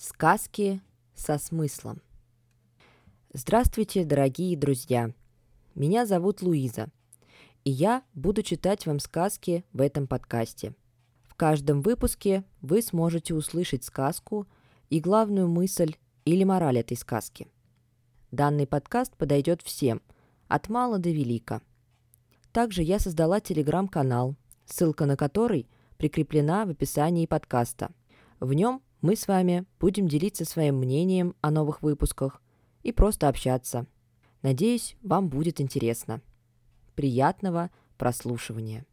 Сказки со смыслом. Здравствуйте, дорогие друзья! Меня зовут Луиза, и я буду читать вам сказки в этом подкасте. В каждом выпуске вы сможете услышать сказку и главную мысль или мораль этой сказки. Данный подкаст подойдет всем, от мала до велика. Также я создала телеграм-канал, ссылка на который прикреплена в описании подкаста. В нем мы с вами будем делиться своим мнением о новых выпусках и просто общаться. Надеюсь, вам будет интересно. Приятного прослушивания!